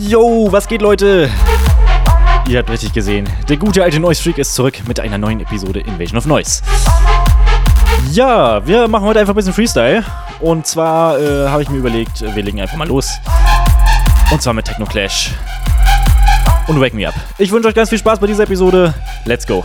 Yo, was geht, Leute? Ihr habt richtig gesehen. Der gute alte Noise Freak ist zurück mit einer neuen Episode Invasion of Noise. Ja, wir machen heute einfach ein bisschen Freestyle. Und zwar äh, habe ich mir überlegt, wir legen einfach mal los. Und zwar mit Techno Clash. Und Wake Me Up. Ich wünsche euch ganz viel Spaß bei dieser Episode. Let's go.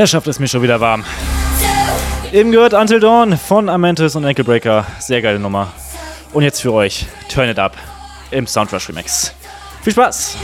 Er schafft es mir schon wieder warm. Eben gehört Until Dawn von Amentis und Ankle Sehr geile Nummer. Und jetzt für euch Turn It Up im Soundrush Remix. Viel Spaß!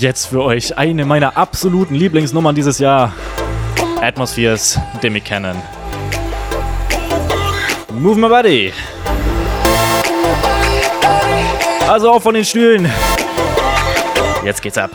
Jetzt für euch eine meiner absoluten Lieblingsnummern dieses Jahr. Atmospheres, Demi Cannon. Move my body. Also auf von den Stühlen. Jetzt geht's ab.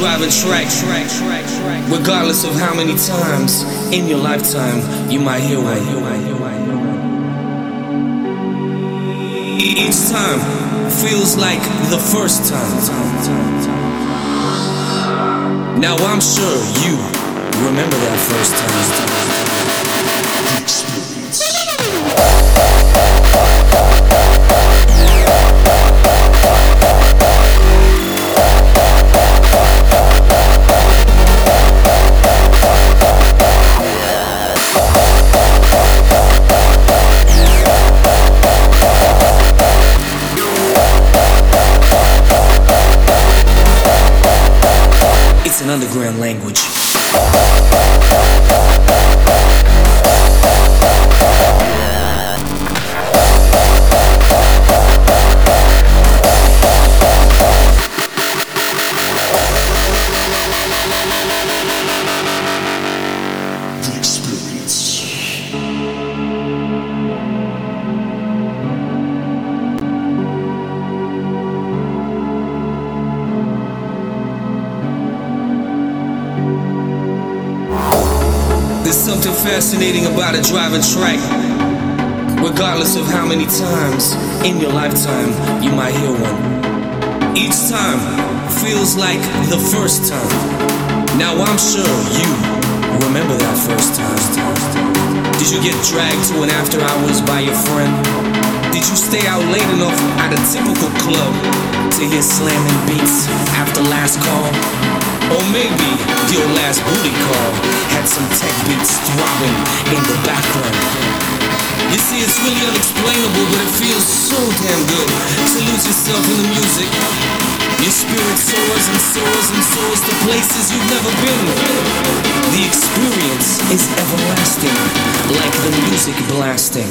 Driving track. Regardless of how many times in your lifetime you might hear one. Each time feels like the first time. Now I'm sure you remember that first time. It's something fascinating about a driving track. Regardless of how many times in your lifetime you might hear one. Each time feels like the first time. Now I'm sure you remember that first time. Did you get dragged to an after hours by your friend? Did you stay out late enough at a typical club to hear slamming beats after last call? Or maybe your last booty call had some tech beats throbbing in the background. You see, it's really unexplainable, but it feels so damn good to lose yourself in the music. Your spirit soars and soars and soars to places you've never been. The experience is everlasting, like the music blasting.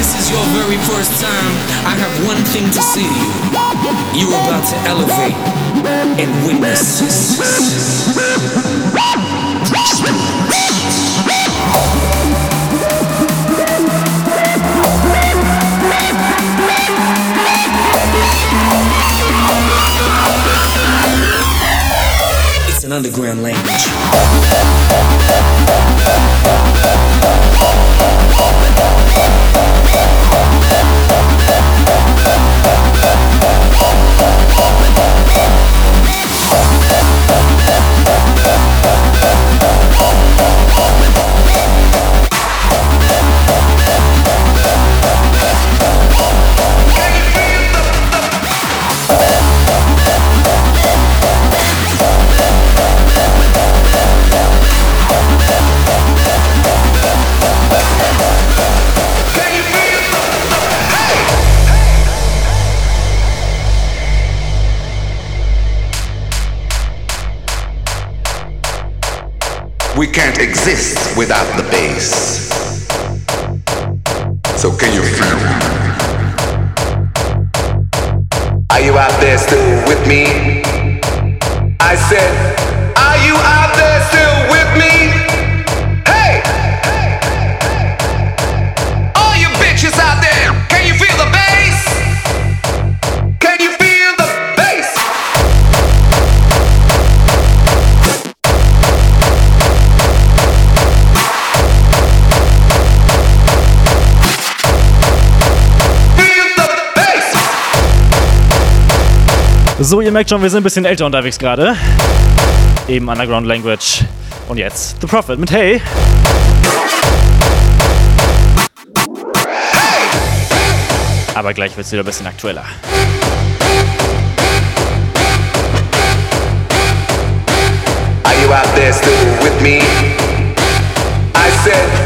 This is your very first time, I have one thing to say to you. You're about to elevate and witness. It's an underground language. Can't exist without the bass. So can you feel it? Are you out there still with me? I said, are you out there So, ihr merkt schon, wir sind ein bisschen älter unterwegs gerade. Eben Underground Language. Und jetzt The Prophet mit Hey. Aber gleich wird's wieder ein bisschen aktueller. Are you out there still with me? I said,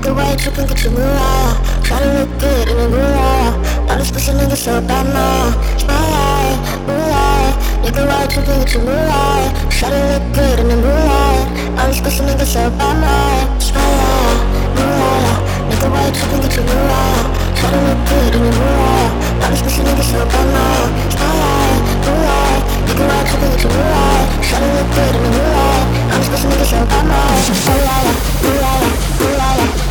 Nigga, why you tripping? Get your Mariah. Try to look good in a Mariah. All this pussy nigga so bad now. Mariah, Mariah. Nigga, why you tripping? Get your Mariah. Try to look good in a Mariah. All this pussy nigga so bad now. Mariah, Mariah. Nigga, why you tripping? Get your Mariah. Try to look good in a Mariah. All this pussy nigga so bad now. Mariah, Mariah. Nigga, why you tripping? Get your Mariah. Try to look good in a Mariah. All this pussy nigga so bad now. Mariah, Mariah, Mariah, Mariah,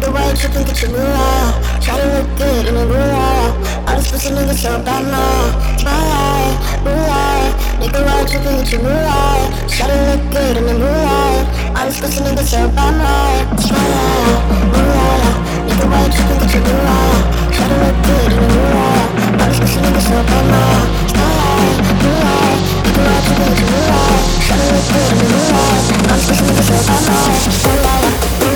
tripping, get your moolah. Try to look good in a moolah. All this pussy niggas so bad now. Smile, moolah. Nigga, why you tripping, get your moolah. Try to look good in a moolah. All this pussy niggas so bad now. Smile, moolah. Nigga, why you tripping, get your moolah. Try to look good in a moolah. All this pussy niggas so bad now. Smile, moolah. Nigga, why you tripping, get. Try to look good in a moolah. All this pussy niggas so bad now. Moolah, moolah,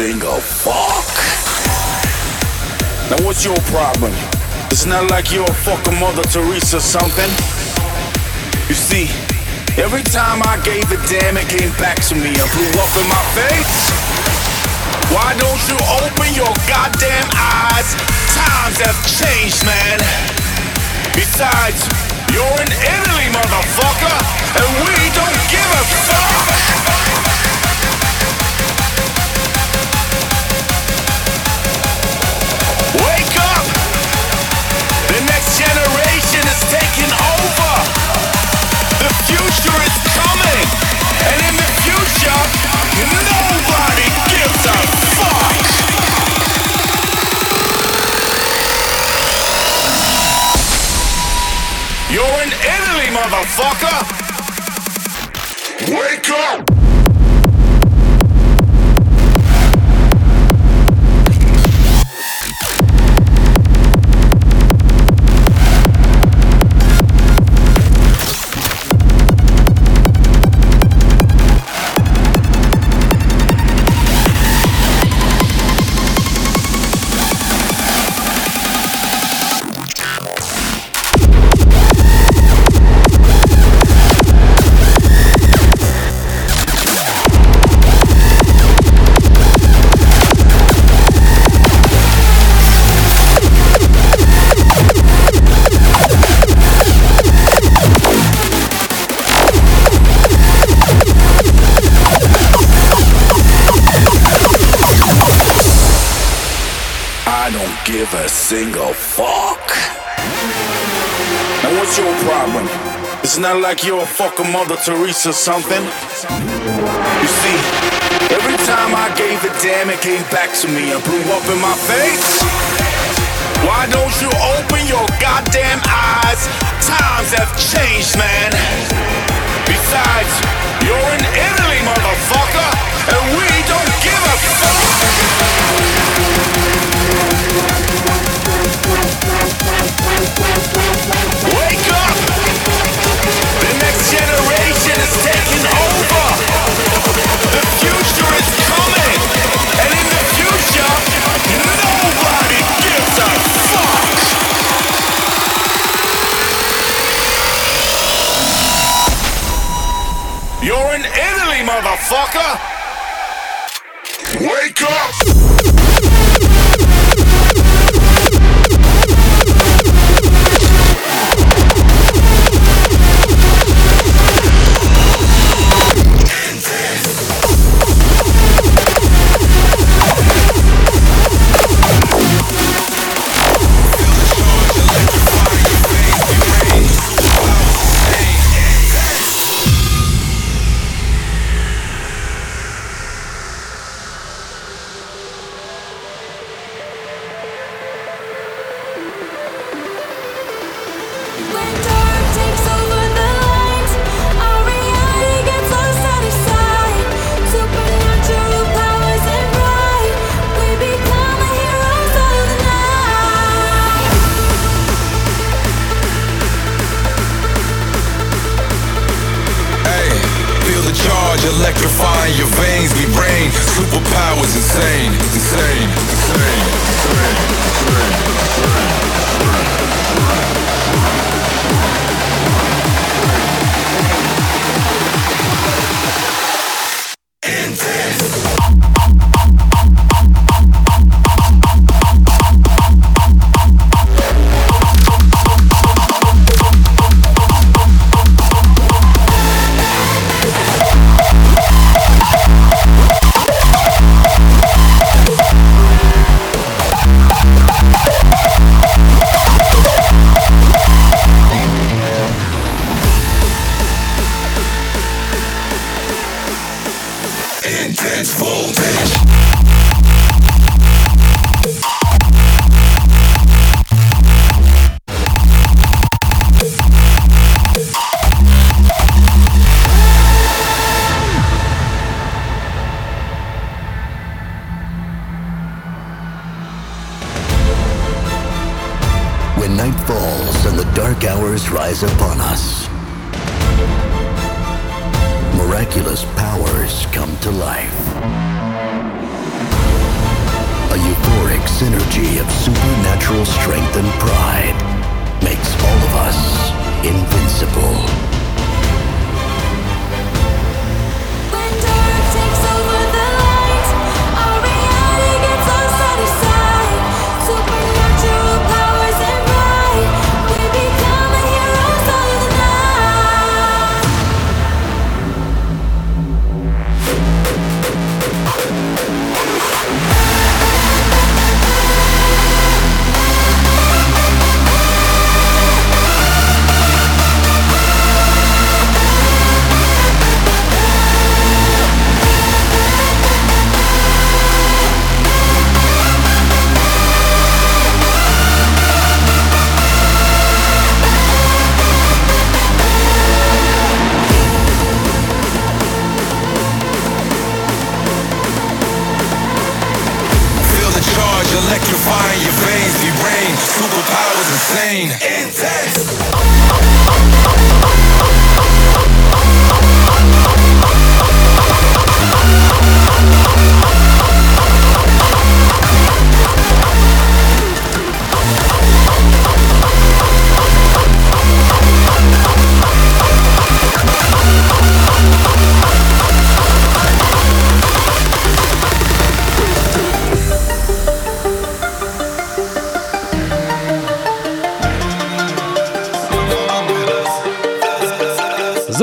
fuck. Now what's your problem? It's not like you're a fucking Mother Teresa or something. You see, every time I gave a damn, it came back to me and blew up in my face. Why don't you open your goddamn eyes? Times have changed, man. Besides, Mother Teresa something. You see, every time I gave a damn, it came back to me and blew up in my face. Why don't you open your goddamn eyes? Times have changed, man. Besides, insane, intense.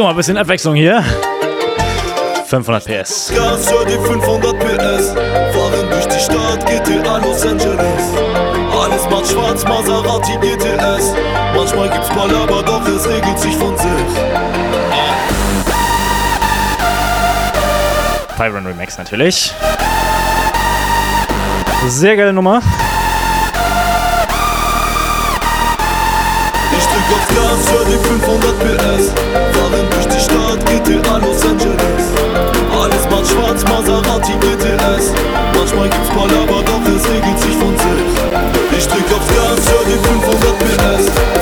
So, ein bisschen Abwechslung hier. 500 PS. Gas, hör die 500 PS. Fahren durch die Stadt, GTA Los Angeles. Alles macht schwarz, Maserati GTS. Manchmal gibt's Palaber, doch es regelt sich von sich. Pyron Remix natürlich. Sehr geile Nummer. Ich drück auf Gas, hör die 500 PS. GTA Los Angeles. Alles macht schwarz, Maserati GTS. Manchmal gibt's Palaber, doch es regelt sich von sich. Ich drück auf Gas, hör die 500 PS.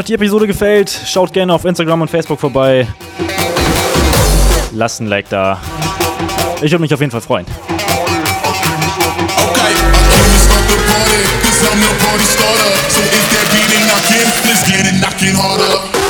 Euch die Episode gefällt, schaut gerne auf Instagram und Facebook vorbei. Lasst ein Like da. Ich würde mich auf jeden Fall freuen. Okay,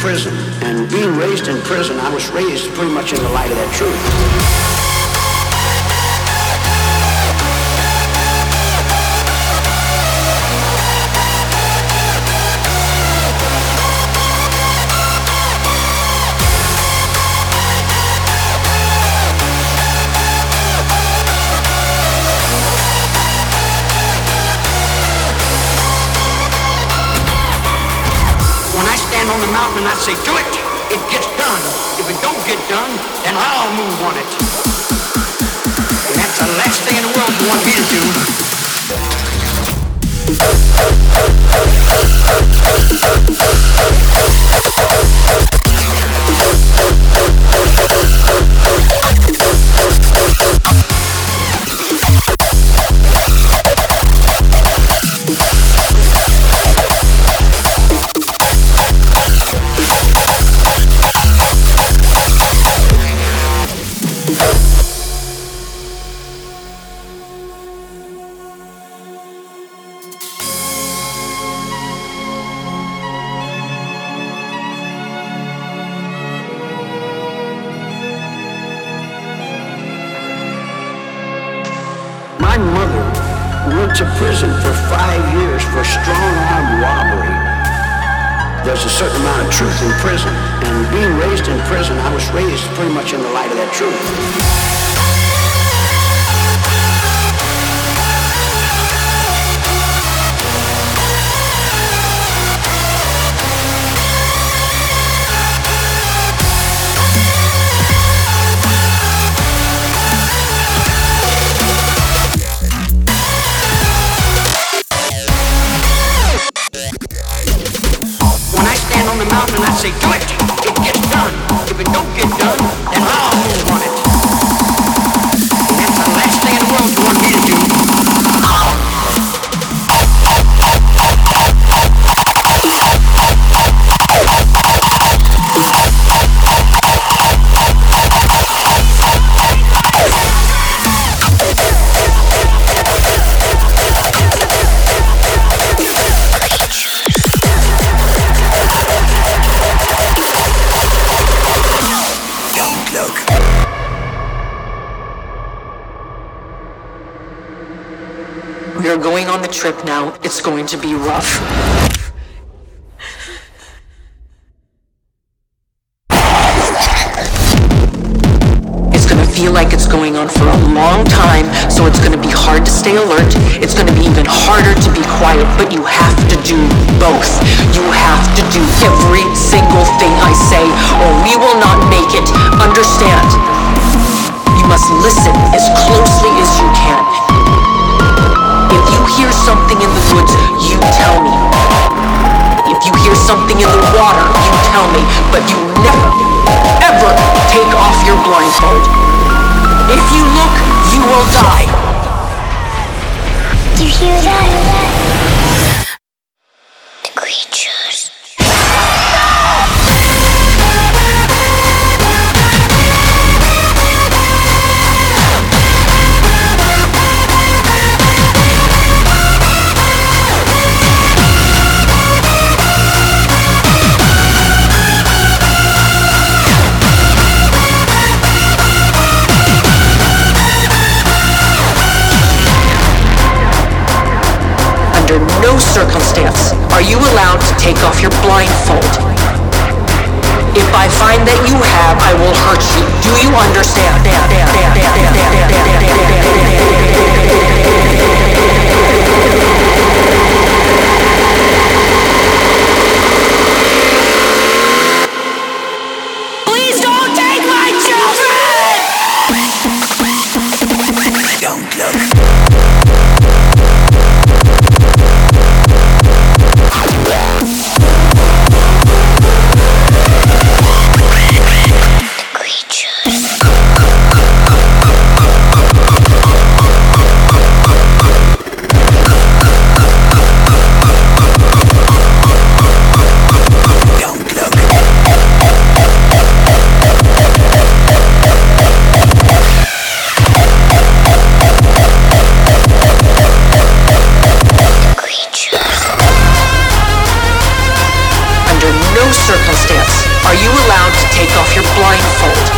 prison, and being raised in prison, I was raised pretty much in the light of that truth. Say, do it, it gets done. If it don't get done, then I'll move on it. And that's the last thing in the world you want me to do. My went to prison for five years for strong arm robbery. There's a certain amount of truth in prison, and being raised in prison, I was raised pretty much in the light of that truth. It's going to be rough. Feel like it's going on for a long time, so it's gonna be hard to stay alert. It's gonna be even harder to be quiet, but you have to do both. You have to do every single thing I say, or we will not make it. Understand? You must listen as closely you tell me. If you hear something in the water, you tell me. But you never, ever take off your blindfold. If you look, you will die. Do you hear that? Circumstance are you allowed to take off your blindfold. If I find that you have, I will hurt you. Do you understand? Circumstance are you allowed to take off your blindfold.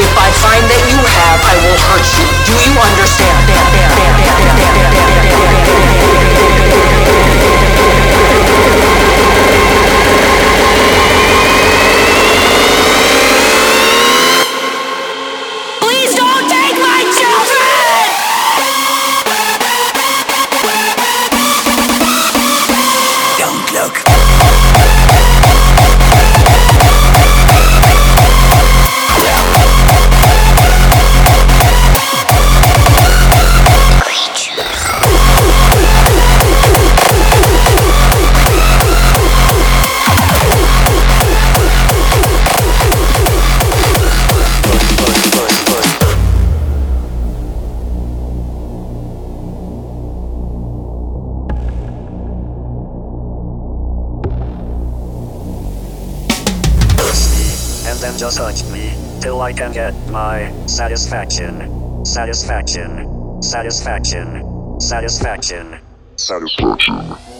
If I find that you have, I will hurt you. Do you understand? Can get my satisfaction. Satisfaction. Satisfaction. Satisfaction. Satisfaction. And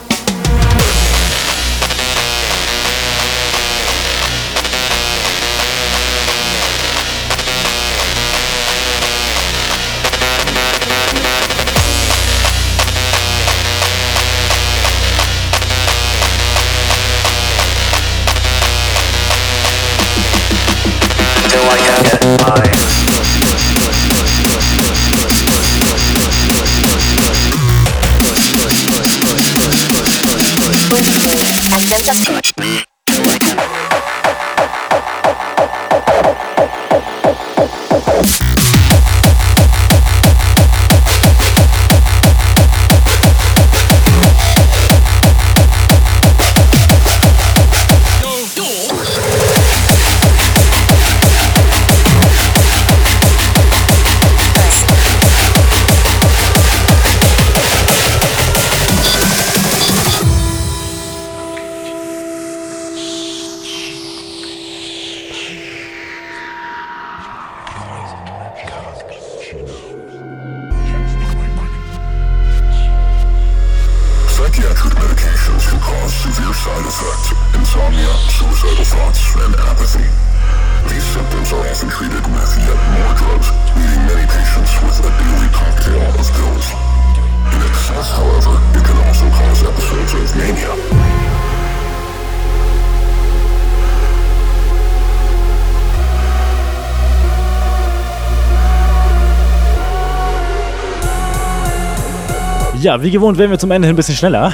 Ja, wie gewohnt werden wir zum Ende hin ein bisschen schneller.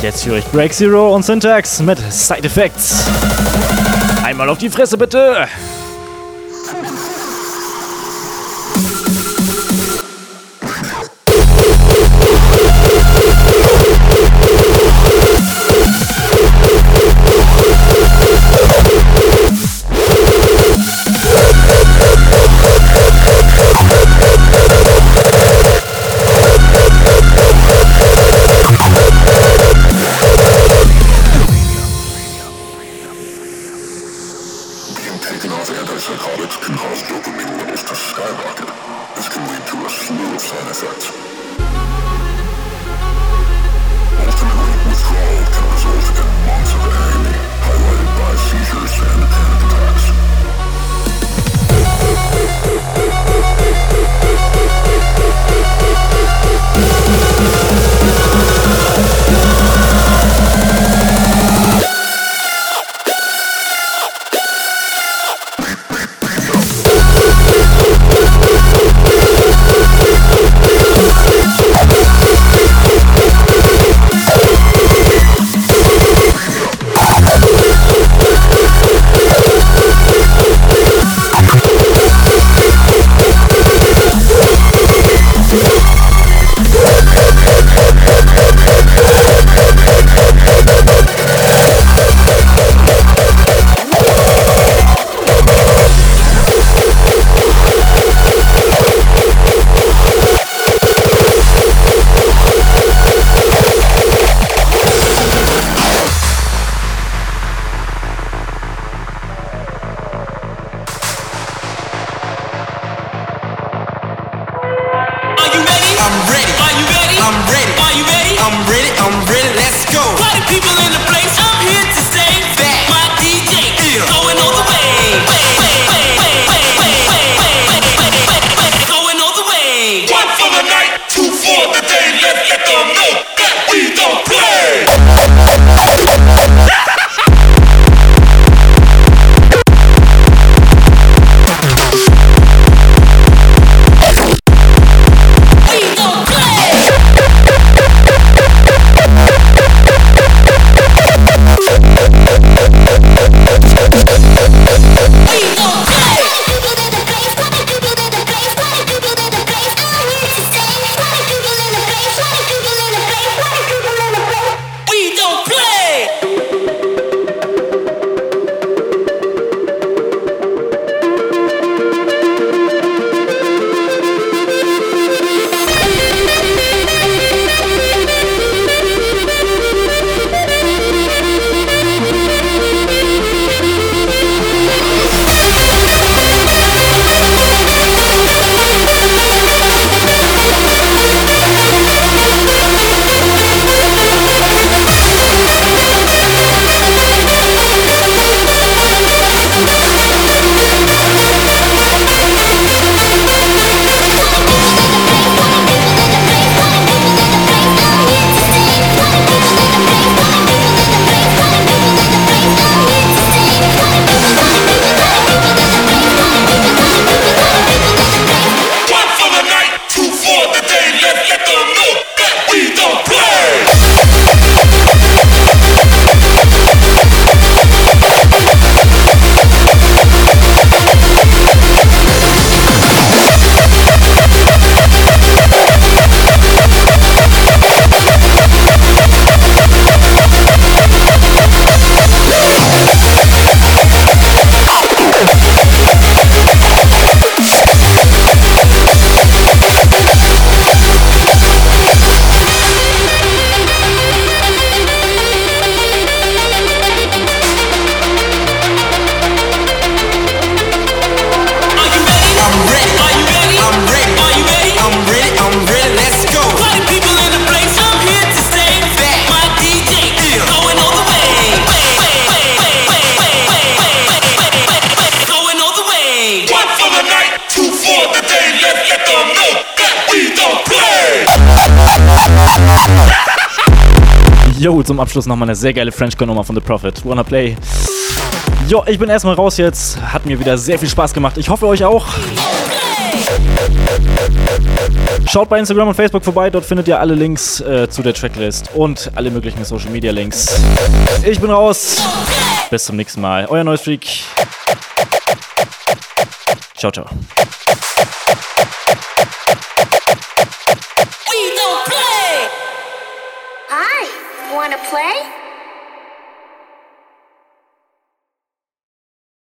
Jetzt für euch Break Zero und Syntax mit Side Effects. Einmal auf die Fresse bitte! Abschluss nochmal eine sehr geile Frenchcore-Nummer von The Prophet. Wanna Play. Jo, ich bin erstmal raus jetzt. Hat mir wieder sehr viel Spaß gemacht. Ich hoffe euch auch. Schaut bei Instagram und Facebook vorbei, dort findet ihr alle Links äh, zu der Tracklist und alle möglichen Social Media Links. Ich bin raus. Bis zum nächsten Mal. Euer neues Freak. Ciao, ciao.